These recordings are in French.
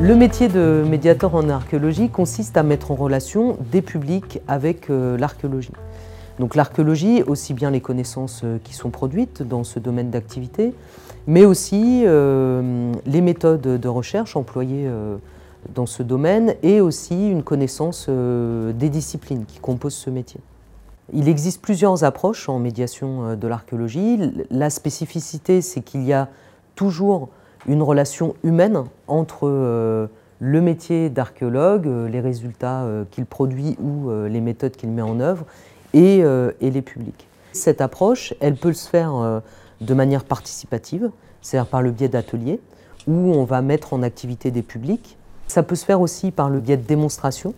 Le métier de médiateur en archéologie consiste à mettre en relation des publics avec euh, l'archéologie. Donc l'archéologie, aussi bien les connaissances euh, qui sont produites dans ce domaine d'activité, mais aussi euh, les méthodes de recherche employées dans ce domaine et aussi une connaissance des disciplines qui composent ce métier. Il existe plusieurs approches en médiation de l'archéologie. La spécificité, c'est qu'il y a toujours une relation humaine entre euh, le métier d'archéologue, euh, les résultats euh, qu'il produit ou les méthodes qu'il met en œuvre, et, les publics. Cette approche, elle peut se faire de manière participative, c'est-à-dire par le biais d'ateliers, où on va mettre en activité des publics. Ça peut se faire aussi par le biais de démonstrations.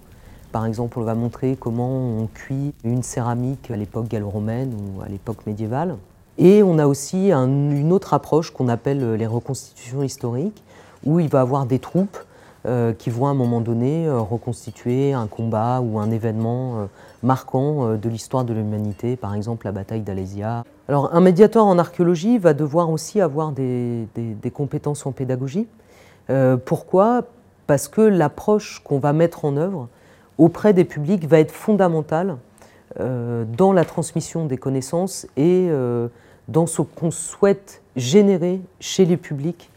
Par exemple, on va montrer comment on cuit une céramique à l'époque gallo-romaine ou à l'époque médiévale. Et on a aussi une autre approche qu'on appelle euh, les reconstitutions historiques, où il va avoir des troupes euh, qui vont à un moment donné euh, reconstituer un combat ou un événement marquant de l'histoire de l'humanité, par exemple la bataille d'Alésia. Alors un médiateur en archéologie va devoir aussi avoir des, compétences en pédagogie. pourquoi? Parce que l'approche qu'on va mettre en œuvre auprès des publics va être fondamentale dans la transmission des connaissances et dans ce qu'on souhaite générer chez les publics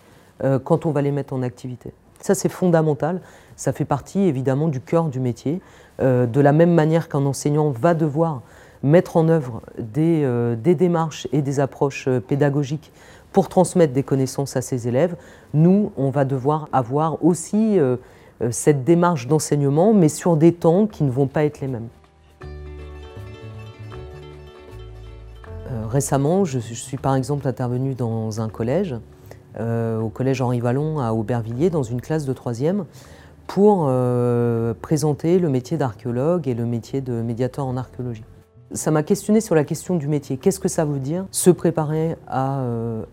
euh, quand on va les mettre en activité. Ça, c'est fondamental. Ça fait partie évidemment du cœur du métier. Euh, de la même manière qu'un enseignant va devoir mettre en œuvre euh, des, démarches et des approches pédagogiques pour transmettre des connaissances à ses élèves, nous, on va devoir avoir aussi cette démarche d'enseignement, mais sur des temps qui ne vont pas être les mêmes. Récemment, je, suis par exemple intervenue dans un collège, euh, au collège Henri Vallon à Aubervilliers, dans une classe de troisième, pour euh, présenter le métier d'archéologue et le métier de médiateur en archéologie. Ça m'a questionné sur la question du métier. Qu'est-ce que ça veut dire se préparer à,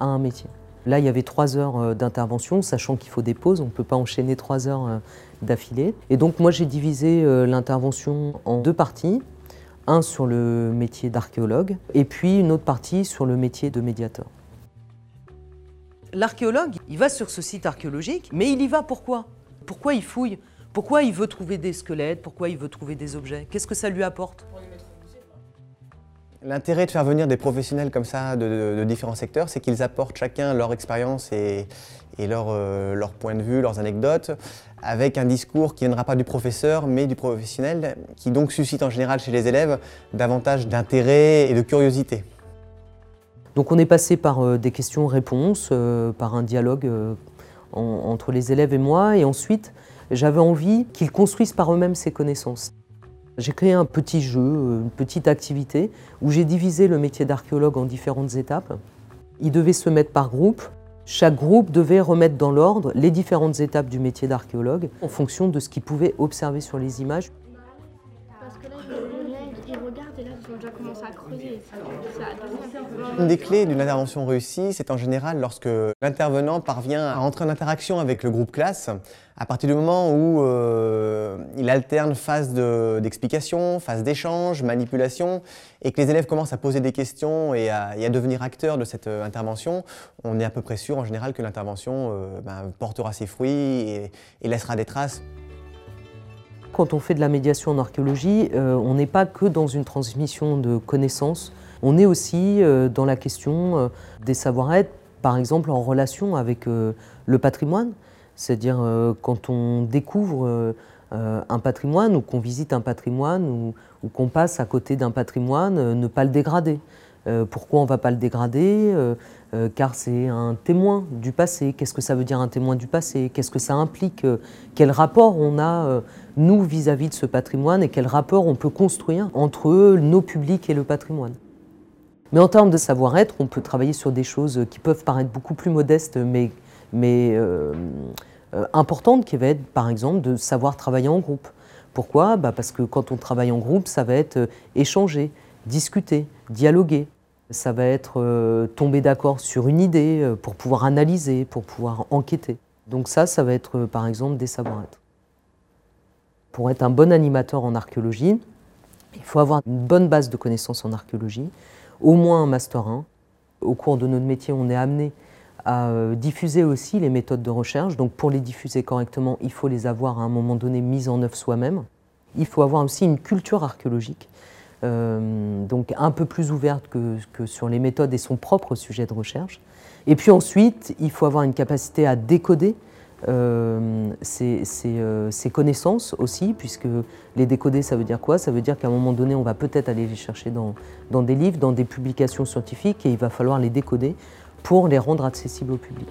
un métier? Là, il y avait trois heures d'intervention, sachant qu'il faut des pauses, on ne peut pas enchaîner trois heures d'affilée. Et donc moi, j'ai divisé l'intervention en deux parties un sur le métier d'archéologue et puis une autre partie sur le métier de médiateur. L'archéologue, il va sur ce site archéologique, mais il y va pourquoi? Pourquoi il fouille? Pourquoi il veut trouver des squelettes? Pourquoi il veut trouver des objets? Qu'est-ce que ça lui apporte? L'intérêt de faire venir des professionnels comme ça de, différents secteurs, c'est qu'ils apportent chacun leur expérience et, leur, euh, leur, point de vue, leurs anecdotes, avec un discours qui ne viendra pas du professeur, mais du professionnel, qui donc suscite en général chez les élèves davantage d'intérêt et de curiosité. Donc on est passé par euh, des questions-réponses, euh, par un dialogue entre les élèves et moi, et ensuite j'avais envie qu'ils construisent par eux-mêmes ces connaissances. J'ai créé un petit jeu, euh, une petite activité, où j'ai divisé le métier d'archéologue en différentes étapes. Ils devaient se mettre par groupe. Chaque groupe devait remettre dans l'ordre les différentes étapes du métier d'archéologue en fonction de ce qu'ils pouvaient observer sur les images. Une des clés d'une intervention réussie, c'est en général lorsque l'intervenant parvient à entrer en interaction avec le groupe classe, à partir du moment où euh, il alterne phase d'explication, phase d'échange, manipulation, et que les élèves commencent à poser des questions et à, devenir acteurs de cette euh, intervention, on est à peu près sûr en général que l'intervention euh, ben, portera ses fruits et laissera des traces. Quand on fait de la médiation en archéologie, euh, on n'est pas que dans une transmission de connaissances, on est aussi euh, dans la question euh, des savoir-être, par exemple en relation avec le patrimoine. C'est-à-dire quand on découvre un patrimoine ou qu'on visite un patrimoine ou qu'on passe à côté d'un patrimoine, ne pas le dégrader. Pourquoi on ne va pas le dégrader? Euh, euh, Car c'est un témoin du passé. Qu'est-ce que ça veut dire un témoin du passé? Qu'est-ce que ça implique? Quel rapport on a, nous, vis-à-vis de ce patrimoine? Et quel rapport on peut construire entre nos publics et le patrimoine? Mais en termes de savoir-être, on peut travailler sur des choses qui peuvent paraître beaucoup plus modestes, mais, mais importantes, qui va être par exemple de savoir travailler en groupe. Pourquoi? Bah Parce que quand on travaille en groupe, ça va être échanger, discuter, dialoguer. Ça va être euh, tomber d'accord sur une idée euh, pour pouvoir analyser, pour pouvoir enquêter. Donc ça, ça va être euh, par exemple des savoir-être. Pour être un bon animateur en archéologie, il faut avoir une bonne base de connaissances en archéologie, au moins un master 1. Au cours de notre métier, on est amené à diffuser aussi les méthodes de recherche. Donc pour les diffuser correctement, il faut les avoir à un moment donné mises en œuvre soi-même. Il faut avoir aussi une culture archéologique, euh, donc un peu plus ouverte que, sur les méthodes et son propre sujet de recherche. Et puis ensuite, il faut avoir une capacité à décoder euh, ces, connaissances aussi, puisque les décoder, ça veut dire quoi? Ça veut dire qu'à un moment donné, on va peut-être aller les chercher dans, dans, des livres, dans des publications scientifiques, et il va falloir les décoder pour les rendre accessibles au public.